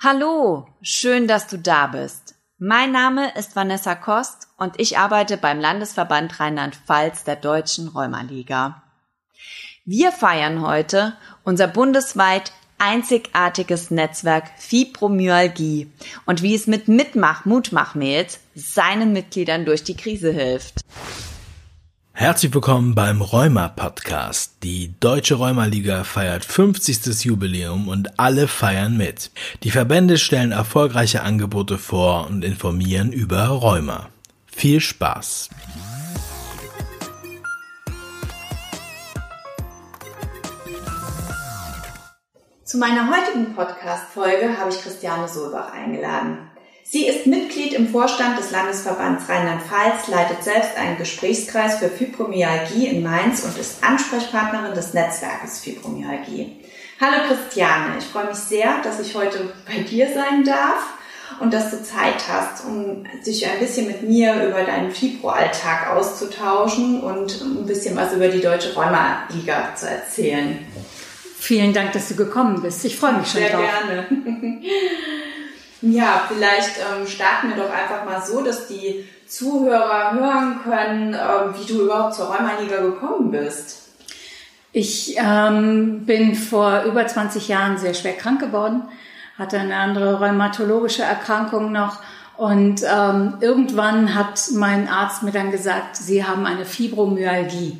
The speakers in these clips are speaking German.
Hallo, schön, dass du da bist. Mein Name ist Vanessa Kost und ich arbeite beim Landesverband Rheinland-Pfalz der Deutschen Rheumaliga. Wir feiern heute unser bundesweit einzigartiges Netzwerk Fibromyalgie und wie es mit Mitmach-Mutmach-Mails seinen Mitgliedern durch die Krise hilft. Herzlich willkommen beim Rheuma Podcast. Die Deutsche Rheumaliga feiert 50. Jubiläum und alle feiern mit. Die Verbände stellen erfolgreiche Angebote vor und informieren über Rheuma. Viel Spaß! Zu meiner heutigen Podcast-Folge habe ich Christiane Solbach eingeladen. Sie ist Mitglied im Vorstand des Landesverbands Rheinland-Pfalz, leitet selbst einen Gesprächskreis für Fibromyalgie in Mainz und ist Ansprechpartnerin des Netzwerkes Fibromyalgie. Hallo Christiane, ich freue mich sehr, dass ich heute bei dir sein darf und dass du Zeit hast, um sich ein bisschen mit mir über deinen Fibro-Alltag auszutauschen und ein bisschen was über die Deutsche Rheuma-Liga zu erzählen. Vielen Dank, dass du gekommen bist. Ich freue mich schon Sehr drauf. gerne. Ja, vielleicht ähm, starten wir doch einfach mal so, dass die Zuhörer hören können, ähm, wie du überhaupt zur Rheumaliga gekommen bist. Ich ähm, bin vor über 20 Jahren sehr schwer krank geworden, hatte eine andere rheumatologische Erkrankung noch und ähm, irgendwann hat mein Arzt mir dann gesagt, Sie haben eine Fibromyalgie.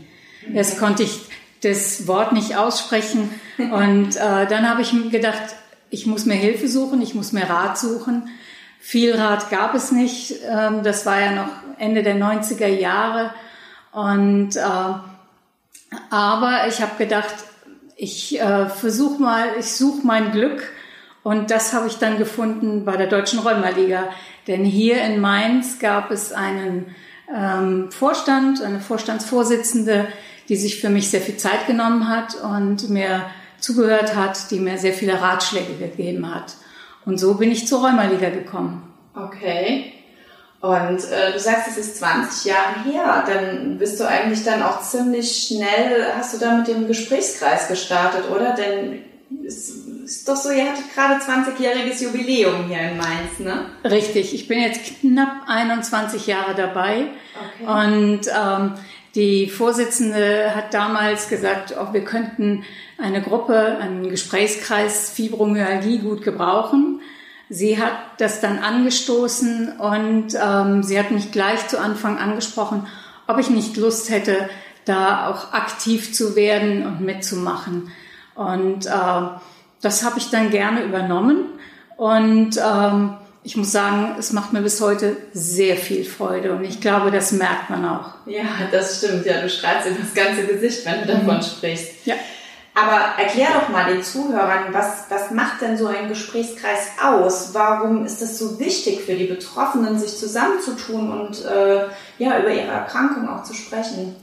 Jetzt konnte ich das Wort nicht aussprechen und äh, dann habe ich gedacht, ich muss mir Hilfe suchen, ich muss mir Rat suchen. Viel Rat gab es nicht. Ähm, das war ja noch Ende der 90er Jahre. Und, äh, aber ich habe gedacht, ich äh, versuche mal, ich suche mein Glück. Und das habe ich dann gefunden bei der Deutschen Rheumaliga. Denn hier in Mainz gab es einen ähm, Vorstand, eine Vorstandsvorsitzende, die sich für mich sehr viel Zeit genommen hat und mir zugehört hat, die mir sehr viele Ratschläge gegeben hat. Und so bin ich zur Rheumaliga gekommen. Okay. Und äh, du sagst, es ist 20 Jahre her. Dann bist du eigentlich dann auch ziemlich schnell, hast du da mit dem Gesprächskreis gestartet, oder? Denn es ist doch so, ihr hattet gerade 20-jähriges Jubiläum hier in Mainz, ne? Richtig. Ich bin jetzt knapp 21 Jahre dabei. Okay. Und ähm, die Vorsitzende hat damals gesagt, oh, wir könnten eine Gruppe, einen Gesprächskreis Fibromyalgie gut gebrauchen. Sie hat das dann angestoßen und ähm, sie hat mich gleich zu Anfang angesprochen, ob ich nicht Lust hätte, da auch aktiv zu werden und mitzumachen. Und äh, das habe ich dann gerne übernommen und ähm, ich muss sagen, es macht mir bis heute sehr viel Freude und ich glaube, das merkt man auch. Ja, das stimmt. Ja, du strahlst in das ganze Gesicht, wenn du davon mhm. sprichst. Ja. Aber erklär doch mal den Zuhörern, was, was macht denn so ein Gesprächskreis aus? Warum ist es so wichtig für die Betroffenen, sich zusammenzutun und äh, ja, über ihre Erkrankung auch zu sprechen?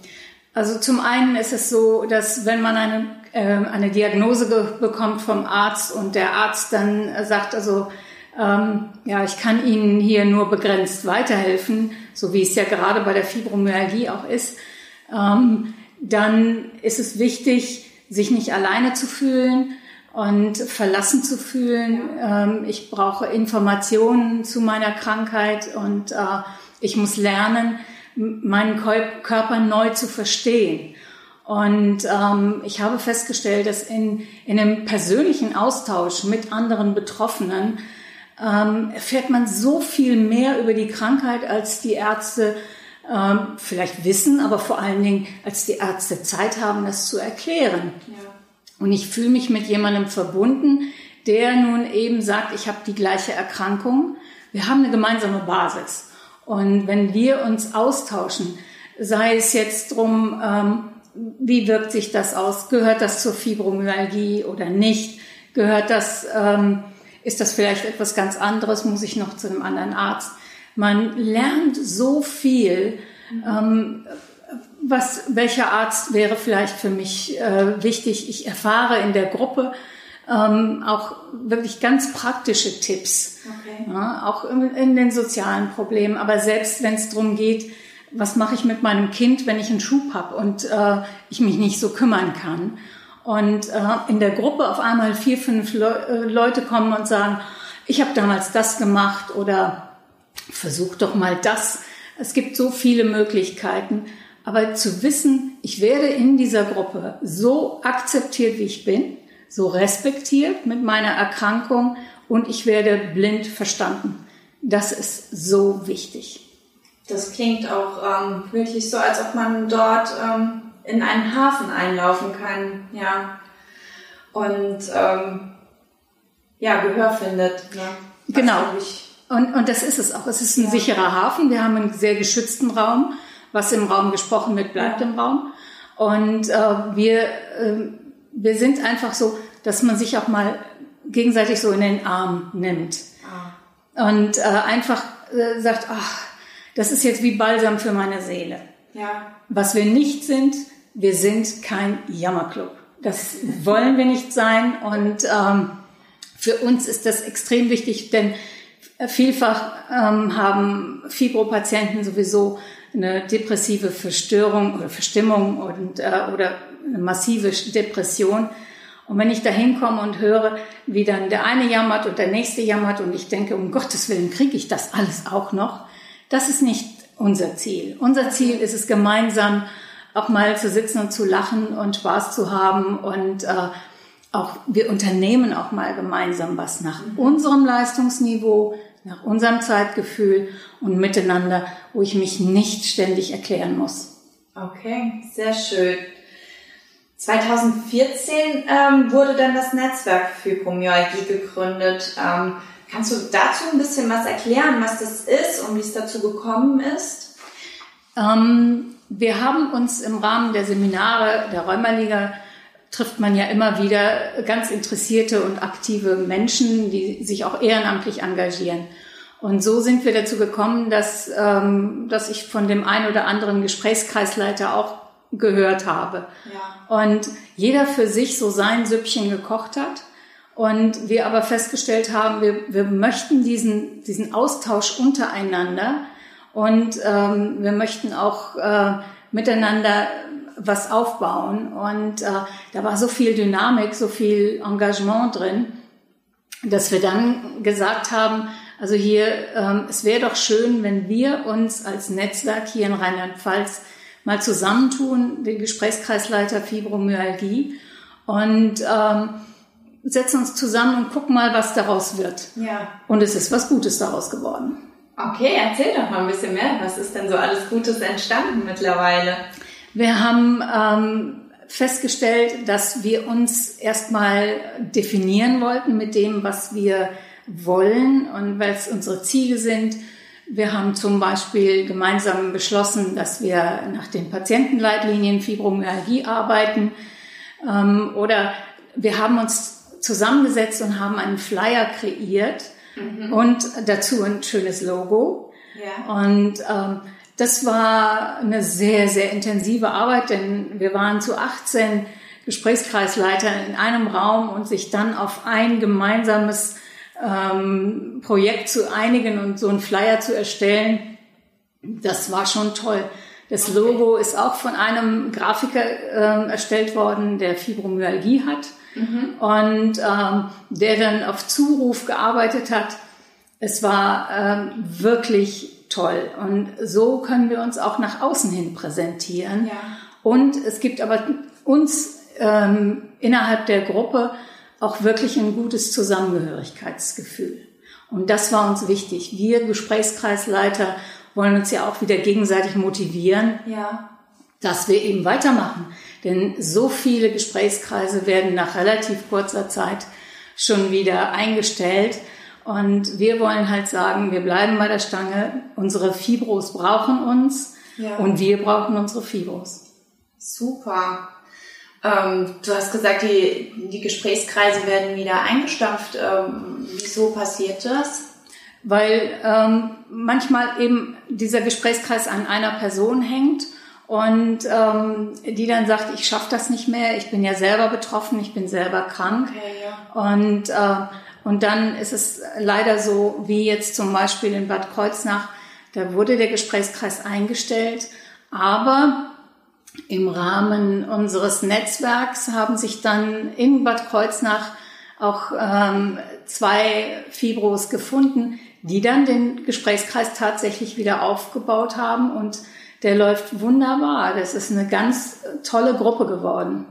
Also zum einen ist es so, dass wenn man eine, äh, eine Diagnose bekommt vom Arzt und der Arzt dann sagt, also ähm, ja, ich kann Ihnen hier nur begrenzt weiterhelfen, so wie es ja gerade bei der Fibromyalgie auch ist, ähm, dann ist es wichtig, sich nicht alleine zu fühlen und verlassen zu fühlen. Ähm, ich brauche Informationen zu meiner Krankheit und äh, ich muss lernen, meinen Körper neu zu verstehen. Und ähm, ich habe festgestellt, dass in, in einem persönlichen Austausch mit anderen Betroffenen ähm, erfährt man so viel mehr über die Krankheit, als die Ärzte ähm, vielleicht wissen, aber vor allen Dingen, als die Ärzte Zeit haben, das zu erklären. Ja. Und ich fühle mich mit jemandem verbunden, der nun eben sagt, ich habe die gleiche Erkrankung. Wir haben eine gemeinsame Basis. Und wenn wir uns austauschen, sei es jetzt drum, ähm, wie wirkt sich das aus? Gehört das zur Fibromyalgie oder nicht? Gehört das, ähm, ist das vielleicht etwas ganz anderes? Muss ich noch zu einem anderen Arzt? Man lernt so viel. Ähm, was, welcher Arzt wäre vielleicht für mich äh, wichtig? Ich erfahre in der Gruppe ähm, auch wirklich ganz praktische Tipps, okay. ja, auch in, in, den sozialen Problemen. Aber selbst wenn es darum geht, was mache ich mit meinem Kind, wenn ich einen Schub habe und äh, ich mich nicht so kümmern kann. Und äh, in der Gruppe auf einmal vier, fünf Le äh, Leute kommen und sagen, ich habe damals das gemacht oder versuch doch mal das. Es gibt so viele Möglichkeiten. Aber zu wissen, ich werde in dieser Gruppe so akzeptiert, wie ich bin, so respektiert mit meiner Erkrankung und ich werde blind verstanden. Das ist so wichtig. Das klingt auch ähm, wirklich so, als ob man dort ähm, in einen Hafen einlaufen kann, ja. Und ähm, ja, Gehör findet. Ne? Genau. Und, und das ist es auch. Es ist ein ja. sicherer Hafen. Wir haben einen sehr geschützten Raum. Was im Raum gesprochen wird, bleibt ja. im Raum. Und äh, wir, äh, wir sind einfach so, dass man sich auch mal gegenseitig so in den Arm nimmt. Ah. Und äh, einfach äh, sagt, ach, das ist jetzt wie Balsam für meine Seele. Ja. Was wir nicht sind, wir sind kein Jammerclub. Das wollen wir nicht sein. Und ähm, für uns ist das extrem wichtig, denn vielfach ähm, haben Fibropatienten sowieso eine depressive Verstörung oder Verstimmung und, äh, oder eine massive Depression. Und wenn ich da hinkomme und höre, wie dann der eine jammert und der nächste jammert und ich denke, um Gottes Willen kriege ich das alles auch noch, das ist nicht unser Ziel. Unser Ziel ist es gemeinsam auch mal zu sitzen und zu lachen und Spaß zu haben und äh, auch wir unternehmen auch mal gemeinsam was nach unserem Leistungsniveau, nach unserem Zeitgefühl und miteinander, wo ich mich nicht ständig erklären muss. Okay, sehr schön. 2014 ähm, wurde dann das Netzwerk Fibromyalgie gegründet. Ähm, kannst du dazu ein bisschen was erklären, was das ist und wie es dazu gekommen ist? Ähm, wir haben uns im Rahmen der Seminare der Rheumaliga trifft man ja immer wieder ganz interessierte und aktive Menschen, die sich auch ehrenamtlich engagieren. Und so sind wir dazu gekommen, dass, ähm, dass ich von dem einen oder anderen Gesprächskreisleiter auch gehört habe. Ja. Und jeder für sich so sein Süppchen gekocht hat. Und wir aber festgestellt haben, wir, wir möchten diesen, diesen Austausch untereinander und ähm, wir möchten auch äh, miteinander was aufbauen. Und äh, da war so viel Dynamik, so viel Engagement drin, dass wir dann gesagt haben, also hier, ähm, es wäre doch schön, wenn wir uns als Netzwerk hier in Rheinland-Pfalz mal zusammentun, den Gesprächskreisleiter Fibromyalgie und ähm, setzen uns zusammen und gucken mal, was daraus wird. Ja. Und es ist was Gutes daraus geworden. Okay, erzähl doch mal ein bisschen mehr. Was ist denn so alles Gutes entstanden mittlerweile? Wir haben ähm, festgestellt, dass wir uns erstmal definieren wollten mit dem, was wir wollen und es unsere Ziele sind. Wir haben zum Beispiel gemeinsam beschlossen, dass wir nach den Patientenleitlinien Fibromyalgie arbeiten. Ähm, oder wir haben uns zusammengesetzt und haben einen Flyer kreiert mhm. und dazu ein schönes Logo. Ja. Und ähm, das war eine sehr, sehr intensive Arbeit, denn wir waren zu 18 Gesprächskreisleitern in einem Raum und sich dann auf ein gemeinsames ähm, Projekt zu einigen und so einen Flyer zu erstellen, das war schon toll. Das Logo ist auch von einem Grafiker ähm, erstellt worden, der Fibromyalgie hat mhm. und ähm, der dann auf Zuruf gearbeitet hat. Es war ähm, wirklich toll. Und so können wir uns auch nach außen hin präsentieren. Ja. Und es gibt aber uns ähm, innerhalb der Gruppe auch wirklich ein gutes Zusammengehörigkeitsgefühl. Und das war uns wichtig. Wir Gesprächskreisleiter wollen uns ja auch wieder gegenseitig motivieren, ja. dass wir eben weitermachen. Denn so viele Gesprächskreise werden nach relativ kurzer Zeit schon wieder eingestellt. Und wir wollen halt sagen, wir bleiben bei der Stange. Unsere Fibros brauchen uns ja. und wir brauchen unsere Fibros. Super. Ähm, du hast gesagt, die, die Gesprächskreise werden wieder eingestampft. Ähm, wieso passiert das? Weil ähm, manchmal eben dieser Gesprächskreis an einer Person hängt und ähm, die dann sagt, ich schaffe das nicht mehr, ich bin ja selber betroffen, ich bin selber krank. Okay, ja. Und äh, und dann ist es leider so, wie jetzt zum Beispiel in Bad Kreuznach, da wurde der Gesprächskreis eingestellt, aber im Rahmen unseres Netzwerks haben sich dann in Bad Kreuznach auch ähm, zwei Fibros gefunden, die dann den Gesprächskreis tatsächlich wieder aufgebaut haben und der läuft wunderbar. Das ist eine ganz tolle Gruppe geworden.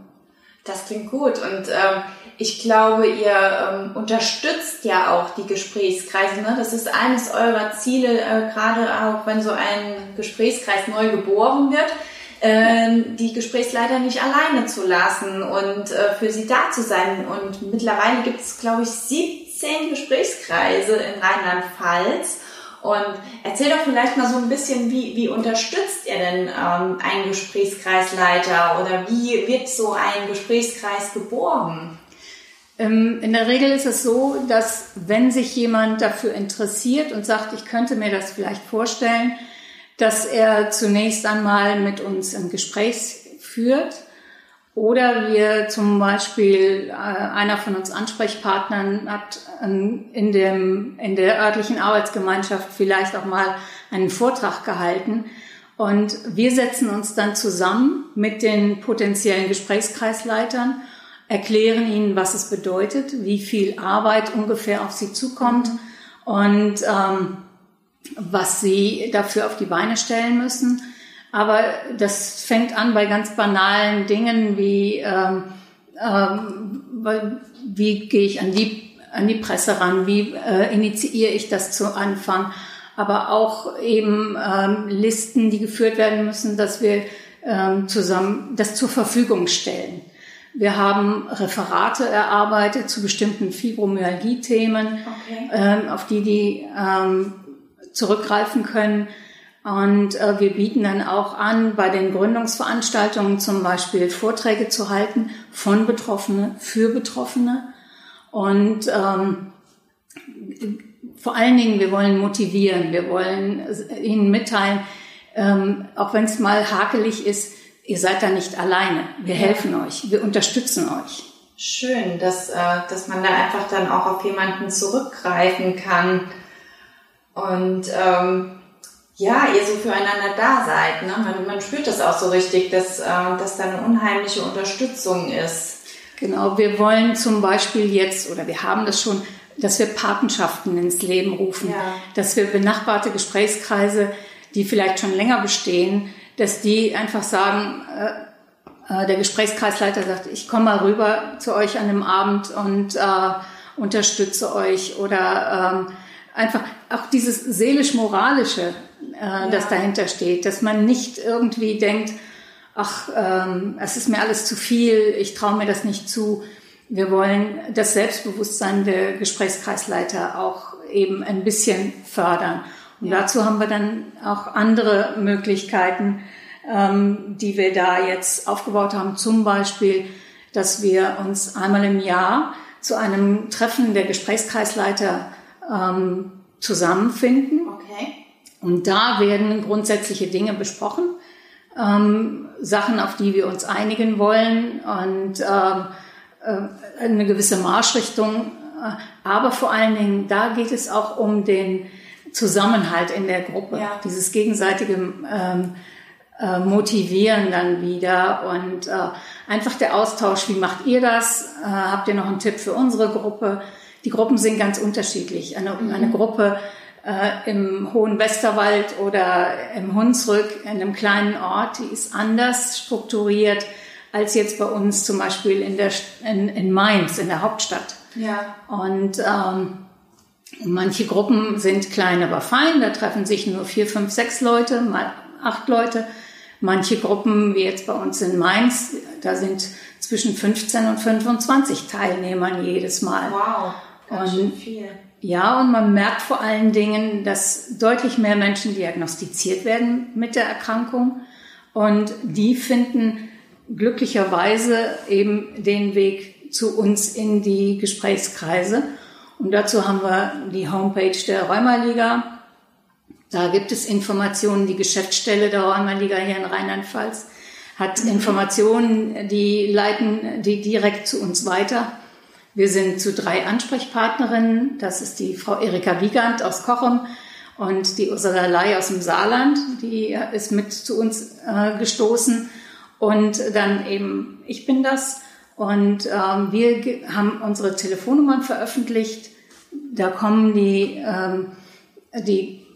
Das klingt gut und ähm, ich glaube, ihr ähm, unterstützt ja auch die Gesprächskreise. Ne? Das ist eines eurer Ziele, äh, gerade auch wenn so ein Gesprächskreis neu geboren wird, äh, die Gesprächsleiter nicht alleine zu lassen und äh, für sie da zu sein. Und mittlerweile gibt es, glaube ich, 17 Gesprächskreise in Rheinland-Pfalz. Und erzähl doch vielleicht mal so ein bisschen, wie, wie unterstützt ihr denn ähm, einen Gesprächskreisleiter oder wie wird so ein Gesprächskreis geboren? Ähm, in der Regel ist es so, dass wenn sich jemand dafür interessiert und sagt, ich könnte mir das vielleicht vorstellen, dass er zunächst einmal mit uns ein Gespräch führt oder wir zum Beispiel, äh, einer von uns Ansprechpartnern hat in, dem, in der örtlichen Arbeitsgemeinschaft vielleicht auch mal einen Vortrag gehalten. Und wir setzen uns dann zusammen mit den potenziellen Gesprächskreisleitern erklären ihnen, was es bedeutet, wie viel Arbeit ungefähr auf sie zukommt und ähm, was sie dafür auf die Beine stellen müssen. Aber das fängt an bei ganz banalen Dingen wie ähm, ähm, wie gehe ich an die an die Presse ran, wie äh, initiiere ich das zu Anfang, aber auch eben ähm, Listen, die geführt werden müssen, dass wir ähm, zusammen das zur Verfügung stellen. Wir haben Referate erarbeitet zu bestimmten Fibromyalgie-Themen, okay. ähm, auf die die ähm, zurückgreifen können. Und äh, wir bieten dann auch an, bei den Gründungsveranstaltungen zum Beispiel Vorträge zu halten von Betroffene für Betroffene. Und ähm, vor allen Dingen, wir wollen motivieren, wir wollen ihnen mitteilen, ähm, auch wenn es mal hakelig ist, ihr seid da nicht alleine. Wir helfen euch, wir unterstützen euch. Schön, dass, äh, dass man da einfach dann auch auf jemanden zurückgreifen kann und ähm, ja, ihr so füreinander da seid. Ne? Man, man spürt das auch so richtig, dass, äh, dass da eine unheimliche Unterstützung ist. Genau, wir wollen zum Beispiel jetzt, oder wir haben das schon, dass wir Patenschaften ins Leben rufen, ja. dass wir benachbarte Gesprächskreise, die vielleicht schon länger bestehen, dass die einfach sagen, äh, äh, der Gesprächskreisleiter sagt, ich komme mal rüber zu euch an dem Abend und äh, unterstütze euch oder ähm, einfach auch dieses seelisch-moralische, äh, ja. das dahinter steht, dass man nicht irgendwie denkt, ach, ähm, es ist mir alles zu viel, ich traue mir das nicht zu. Wir wollen das Selbstbewusstsein der Gesprächskreisleiter auch eben ein bisschen fördern. Und dazu haben wir dann auch andere Möglichkeiten, ähm, die wir da jetzt aufgebaut haben. Zum Beispiel, dass wir uns einmal im Jahr zu einem Treffen der Gesprächskreisleiter ähm, zusammenfinden. Okay. Und da werden grundsätzliche Dinge besprochen, ähm, Sachen, auf die wir uns einigen wollen und ähm, äh, eine gewisse Marschrichtung. Äh, aber vor allen Dingen, da geht es auch um den Zusammenhalt in der Gruppe, ja. dieses gegenseitige ähm, äh, Motivieren dann wieder und äh, einfach der Austausch, wie macht ihr das? Äh, habt ihr noch einen Tipp für unsere Gruppe? Die Gruppen sind ganz unterschiedlich. Eine, mhm. eine Gruppe äh, im Hohen Westerwald oder im Hunsrück, in einem kleinen Ort, die ist anders strukturiert als jetzt bei uns zum Beispiel in, der, in, in Mainz, in der Hauptstadt. Ja. Und ähm, Manche Gruppen sind klein, aber fein. Da treffen sich nur vier, fünf, sechs Leute, mal acht Leute. Manche Gruppen, wie jetzt bei uns in Mainz, da sind zwischen 15 und 25 Teilnehmern jedes Mal. Wow, ganz und, schön viel. Ja, und man merkt vor allen Dingen, dass deutlich mehr Menschen diagnostiziert werden mit der Erkrankung. Und die finden glücklicherweise eben den Weg zu uns in die Gesprächskreise. Und dazu haben wir die Homepage der Rheumaliga. Da gibt es Informationen. Die Geschäftsstelle der Rheumaliga hier in Rheinland-Pfalz hat mhm. Informationen, die leiten die direkt zu uns weiter. Wir sind zu drei Ansprechpartnerinnen. Das ist die Frau Erika Wiegand aus Kochem und die Ursula Ley aus dem Saarland. Die ist mit zu uns äh, gestoßen. Und dann eben, ich bin das. Und ähm, wir haben unsere Telefonnummern veröffentlicht Da kommen die, ähm, die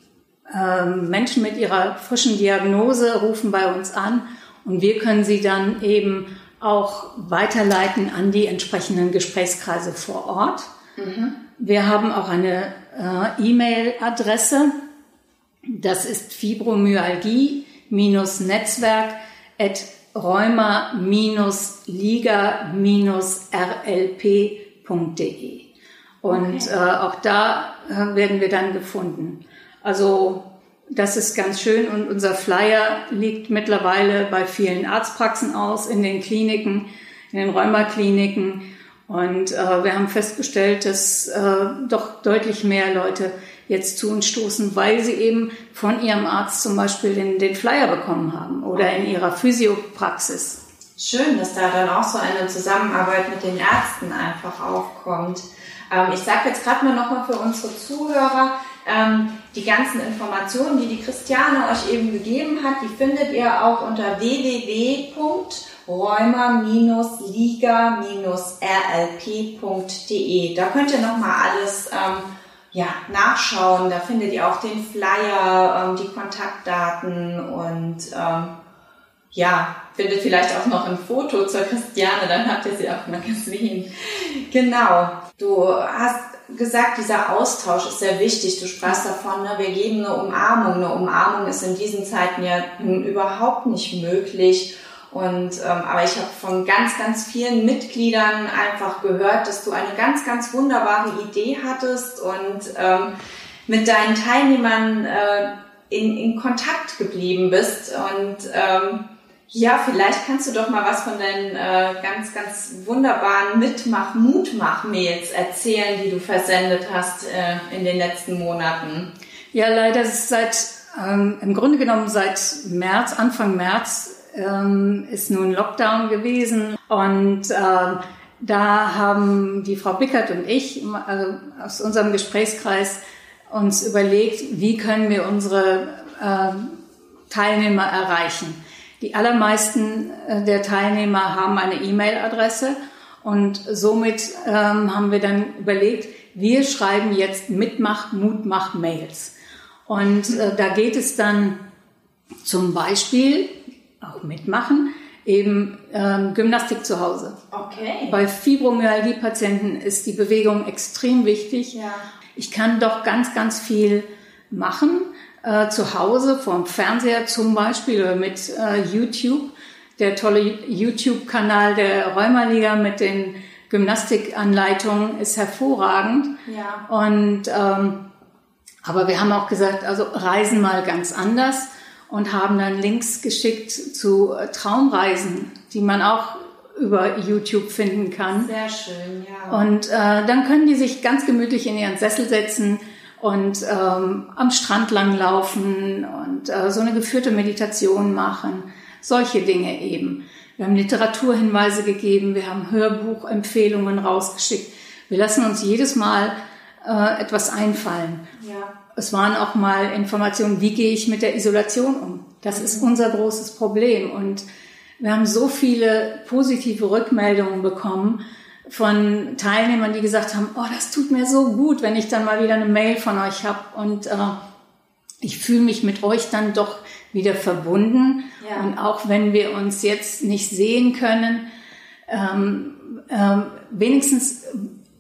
ähm, Menschen mit ihrer frischen Diagnose, rufen bei uns an und wir können sie dann eben auch weiterleiten an die entsprechenden Gesprächskreise vor Ort. Mhm. Wir haben auch eine äh, E-Mail-Adresse. Das ist fibromyalgie-netzwerk at rheuma-liga-rlp.de. Und okay. äh, auch da äh, werden wir dann gefunden. Also das ist ganz schön und unser Flyer liegt mittlerweile bei vielen Arztpraxen aus, in den Kliniken, in den Rheumakliniken. Und äh, wir haben festgestellt, dass äh, doch deutlich mehr Leute jetzt zu uns stoßen, weil sie eben von ihrem Arzt zum Beispiel den, den Flyer bekommen haben oder in ihrer Physiopraxis. Schön, dass da dann auch so eine Zusammenarbeit mit den Ärzten einfach aufkommt. Ähm, ich sage jetzt gerade mal nochmal für unsere Zuhörer, ähm, die ganzen Informationen, die die Christiane euch eben gegeben hat, die findet ihr auch unter www.rheuma-liga-rlp.de. Da könnt ihr nochmal alles ähm, ja, nachschauen. Da findet ihr auch den Flyer, ähm, die Kontaktdaten und ähm, ja, findet vielleicht auch noch ein Foto zur Christiane, dann habt ihr sie auch mal gesehen. Genau. Du hast gesagt, dieser Austausch ist sehr wichtig. Du sprachst davon, ne, wir geben eine Umarmung. Eine Umarmung ist in diesen Zeiten ja nun überhaupt nicht möglich. Und ähm, aber ich habe von ganz, ganz vielen Mitgliedern einfach gehört, dass du eine ganz, ganz wunderbare Idee hattest und ähm, mit deinen Teilnehmern äh, in, in Kontakt geblieben bist und ähm, ja, vielleicht kannst du doch mal was von deinen äh, ganz, ganz wunderbaren Mitmach-, Mutmach-Mails erzählen, die du versendet hast äh, in den letzten Monaten. Ja, leider ist seit, ähm, im Grunde genommen seit März, Anfang März, ähm, ist nun Lockdown gewesen und äh, da haben die Frau Bickert und ich also aus unserem Gesprächskreis uns überlegt, wie können wir unsere äh, Teilnehmer erreichen. Die allermeisten äh, der Teilnehmer haben eine E-Mail-Adresse und somit ähm, haben wir dann überlegt, wir schreiben jetzt Mitmach, Mutmach Mails. Und äh, da geht es dann zum Beispiel, auch mitmachen, eben ähm, Gymnastik zu Hause. Okay. Bei Fibromyalgie-Patienten ist die Bewegung extrem wichtig. Ja. Ich kann doch ganz, ganz viel machen äh, zu Hause vorm Fernseher zum Beispiel oder mit äh, YouTube. Der tolle YouTube-Kanal der Rheumaliga mit den Gymnastikanleitungen ist hervorragend. Ja. Und ähm, aber wir haben auch gesagt, also reisen mal ganz anders und haben dann Links geschickt zu äh, Traumreisen, die man auch über YouTube finden kann. Sehr schön, ja. Und äh, dann können die sich ganz gemütlich in ihren Sessel setzen, und ähm, am Strand langlaufen und äh, so eine geführte Meditation machen. Solche Dinge eben. Wir haben Literaturhinweise gegeben, wir haben Hörbuchempfehlungen rausgeschickt. Wir lassen uns jedes Mal äh, etwas einfallen. Ja. Es waren auch mal Informationen, wie gehe ich mit der Isolation um? Das ist mhm. unser großes Problem. Und wir haben so viele positive Rückmeldungen bekommen von Teilnehmern, die gesagt haben, oh, das tut mir so gut, wenn ich dann mal wieder eine Mail von euch habe und äh, ich fühle mich mit euch dann doch wieder verbunden. Ja. Und auch wenn wir uns jetzt nicht sehen können, ähm, ähm, wenigstens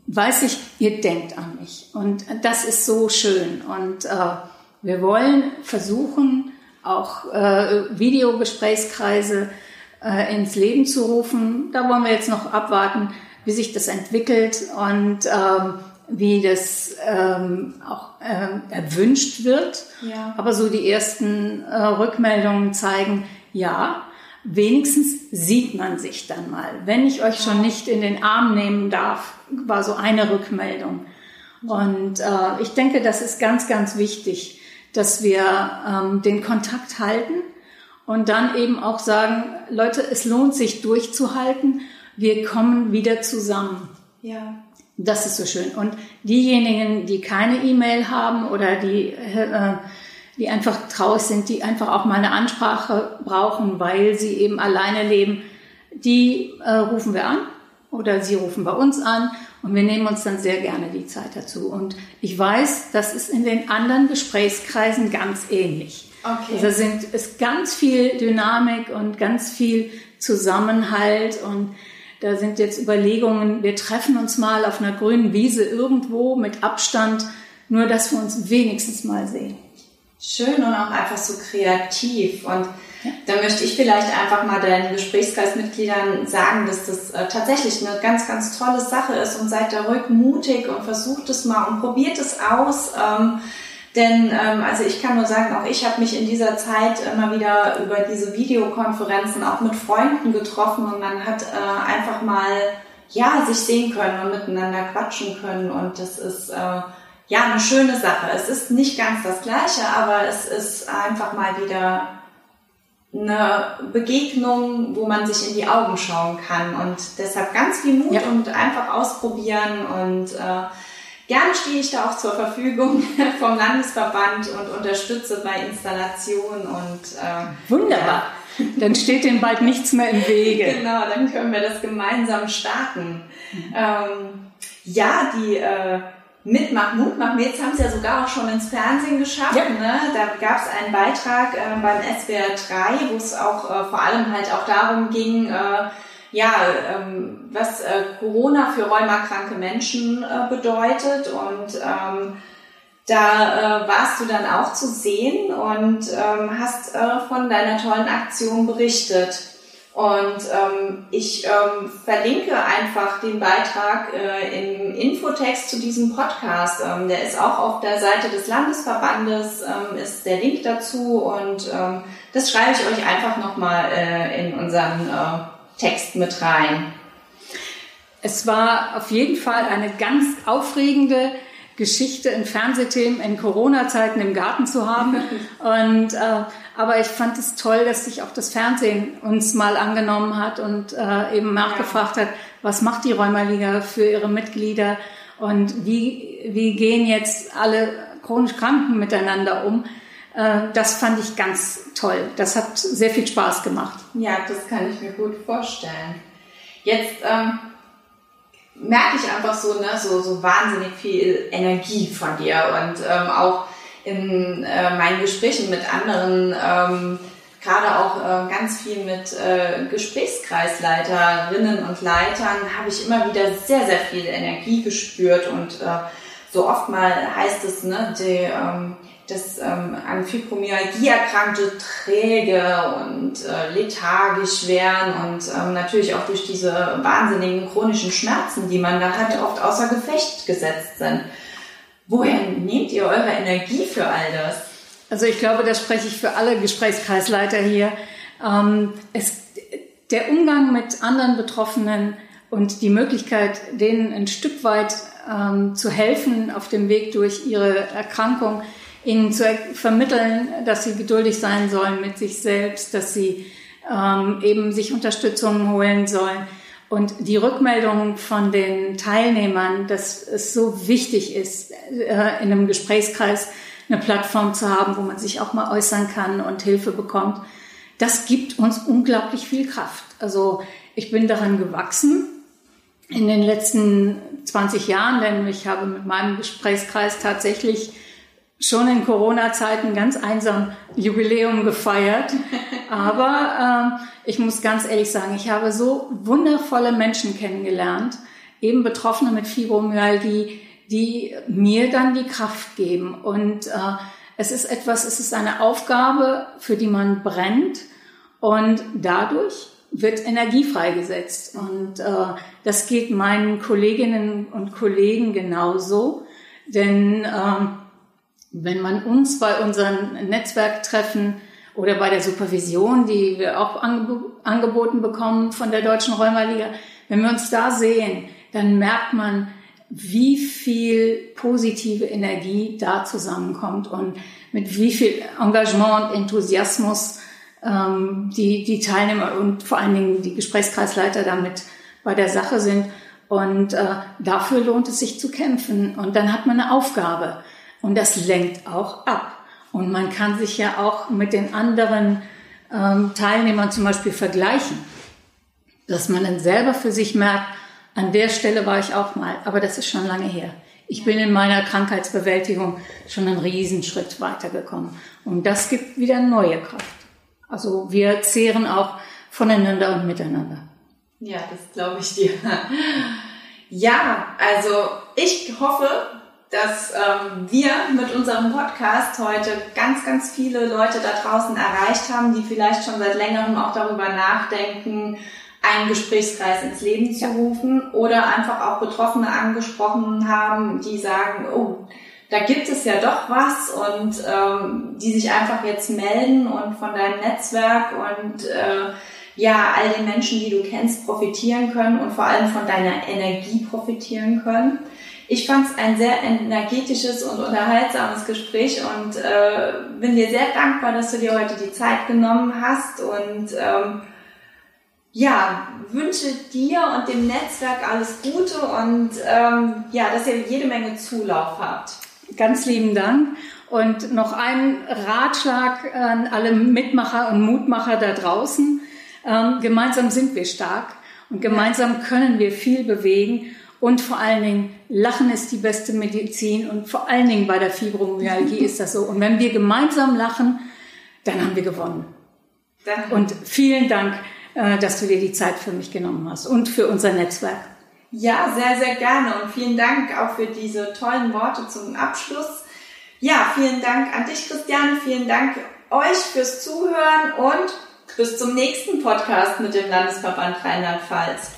weiß ich, ihr denkt an mich. Und das ist so schön. Und äh, wir wollen versuchen, auch äh, Videogesprächskreise äh, ins Leben zu rufen. Da wollen wir jetzt noch abwarten, wie sich das entwickelt und ähm, wie das ähm, auch ähm, erwünscht wird. Ja. Aber so die ersten äh, Rückmeldungen zeigen, ja, wenigstens sieht man sich dann mal. Wenn ich euch schon nicht in den Arm nehmen darf, war so eine Rückmeldung. Und äh, ich denke, das ist ganz, ganz wichtig, dass wir ähm, den Kontakt halten und dann eben auch sagen, Leute, es lohnt sich durchzuhalten wir kommen wieder zusammen. Ja. Das ist so schön. Und diejenigen, die keine E-Mail haben oder die, äh, die einfach traurig sind, die einfach auch mal eine Ansprache brauchen, weil sie eben alleine leben, die äh, rufen wir an oder sie rufen bei uns an Und wir nehmen uns dann sehr gerne die Zeit dazu. Und ich weiß, das ist in den anderen Gesprächskreisen ganz ähnlich. Okay. Also sind, ist ganz viel Dynamik und ganz viel Zusammenhalt und da sind jetzt Überlegungen, wir treffen uns mal auf einer grünen Wiese irgendwo mit Abstand, nur dass wir uns wenigstens mal sehen. Schön und auch einfach so kreativ. Und ja. da möchte ich vielleicht einfach mal den Gesprächskreismitgliedern sagen, dass das äh, tatsächlich eine ganz, ganz tolle Sache ist und seid da ruhig mutig und versucht es mal und probiert es aus. Ähm, denn ähm, also ich kann nur sagen, auch ich habe mich in dieser Zeit immer wieder über diese Videokonferenzen auch mit Freunden getroffen und man hat äh, einfach mal ja sich sehen können und miteinander quatschen können und das ist äh, ja eine schöne Sache. Es ist nicht ganz das gleiche, aber es ist einfach mal wieder eine Begegnung, wo man sich in die Augen schauen kann und deshalb ganz viel Mut ja. und einfach ausprobieren und äh, Gerne stehe ich da auch zur Verfügung vom Landesverband und unterstütze bei Installationen und äh, wunderbar. Ja. Dann steht dem bald nichts mehr im Wege. genau, dann können wir das gemeinsam starten. Mhm. Ähm, ja, die äh, Mitmach, Mutmach, jetzt haben sie ja sogar auch schon ins Fernsehen geschafft. Ja. Ne? Da gab es einen Beitrag äh, beim SWR 3, wo es auch äh, vor allem halt auch darum ging, äh, ja, ähm, was äh, Corona für rheumakranke Menschen äh, bedeutet und ähm, da äh, warst du dann auch zu sehen und ähm, hast äh, von deiner tollen Aktion berichtet. Und ähm, ich ähm, verlinke einfach den Beitrag äh, im Infotext zu diesem Podcast. Ähm, der ist auch auf der Seite des Landesverbandes, ist der Link dazu und das schreibe ich euch einfach nochmal äh, in unseren äh, Text mit rein. Es war auf jeden Fall eine ganz aufregende Geschichte, ein Fernsehthemen in Corona-Zeiten im Garten zu haben. Und äh, aber ich fand es toll, dass sich auch das Fernsehen uns mal angenommen hat und äh, eben nachgefragt hat, was macht die Rheumaliga für ihre Mitglieder und wie wie gehen jetzt alle chronisch Kranken miteinander um. Äh, das fand ich ganz toll. Das hat sehr viel Spaß gemacht. Ja, das kann ich mir gut vorstellen. Jetzt ähm, merke ich einfach so, ne, so, so wahnsinnig viel Energie von dir und ähm, auch in äh, meinen Gesprächen mit anderen, ähm, gerade auch äh, ganz viel mit äh, Gesprächskreisleiterinnen und Leitern, habe ich immer wieder sehr, sehr viel Energie gespürt und äh, so oft mal heißt es, ne, die, ähm, an Fibromyalgie erkrankte träge und äh, lethargisch wären und ähm, natürlich auch durch diese wahnsinnigen chronischen Schmerzen, die man da hat, oft außer Gefecht gesetzt sind. Woher nehmt ihr eure Energie für all das? Also ich glaube, das spreche ich für alle Gesprächskreisleiter hier. Ähm, es, der Umgang mit anderen Betroffenen und die Möglichkeit, denen ein Stück weit ähm, zu helfen auf dem Weg durch ihre Erkrankung, ihnen zu vermitteln, dass sie geduldig sein sollen mit sich selbst, dass sie ähm, eben sich Unterstützung holen sollen. Und die Rückmeldung von den Teilnehmern, dass es so wichtig ist, äh, in einem Gesprächskreis eine Plattform zu haben, wo man sich auch mal äußern kann und Hilfe bekommt, das gibt uns unglaublich viel Kraft. Also ich bin daran gewachsen in den letzten 20 Jahren, denn ich habe mit meinem Gesprächskreis tatsächlich schon in Corona-Zeiten ganz einsam Jubiläum gefeiert. Aber äh, ich muss ganz ehrlich sagen, ich habe so wundervolle Menschen kennengelernt, eben Betroffene mit Fibromyalgie, die mir dann die Kraft geben. Und äh, es ist etwas, es ist eine Aufgabe, für die man brennt. Und dadurch wird Energie freigesetzt. Und äh, das geht meinen Kolleginnen und Kollegen genauso. Denn äh, wenn man uns bei unseren Netzwerktreffen oder bei der Supervision, die wir auch angeboten bekommen von der Deutschen Rheumaliga, wenn wir uns da sehen, dann merkt man, wie viel positive Energie da zusammenkommt und mit wie viel Engagement und Enthusiasmus ähm, die, die Teilnehmer und vor allen Dingen die Gesprächskreisleiter damit bei der Sache sind. Und äh, dafür lohnt es sich zu kämpfen. Und dann hat man eine Aufgabe. Und das lenkt auch ab. Und man kann sich ja auch mit den anderen ähm, Teilnehmern zum Beispiel vergleichen. Dass man dann selber für sich merkt, An der Stelle war ich auch mal, aber das ist schon lange her. Ich bin in meiner Krankheitsbewältigung schon einen Riesenschritt weitergekommen. Und das gibt wieder neue Kraft. Also wir zehren auch voneinander und miteinander. Ja, das glaube ich dir. Ja, also ich hoffe, dass ähm, wir mit unserem Podcast heute ganz, ganz viele Leute da draußen erreicht haben, die vielleicht schon seit längerem auch darüber nachdenken, einen Gesprächskreis ins Leben zu rufen oder einfach auch Betroffene angesprochen haben, die sagen, oh, da gibt es ja doch was und ähm, die sich einfach jetzt melden und von deinem Netzwerk und äh, ja, all den Menschen, die du kennst, profitieren können und vor allem von deiner Energie profitieren können. Ich fand es ein sehr energetisches und unterhaltsames Gespräch und äh, bin dir sehr dankbar, dass du dir heute die Zeit genommen hast und ähm, ja, wünsche dir und dem Netzwerk alles Gute und ähm, ja, dass ihr jede Menge Zulauf habt. Ganz lieben Dank. Und noch ein Ratschlag an alle Mitmacher und Mutmacher da draußen. Ähm, gemeinsam sind wir stark und gemeinsam können wir viel bewegen. Und vor allen Dingen, Lachen ist die beste Medizin und vor allen Dingen bei der Fibromyalgie ist das so. Und wenn wir gemeinsam lachen, dann haben wir gewonnen. Danke. Und vielen Dank, äh, dass du dir die Zeit für mich genommen hast und für unser Netzwerk. Ja, sehr, sehr gerne und vielen Dank auch für diese tollen Worte zum Abschluss. Ja, vielen Dank an dich, Christian. Vielen Dank euch fürs Zuhören und bis zum nächsten Podcast mit dem Landesverband Rheinland-Pfalz.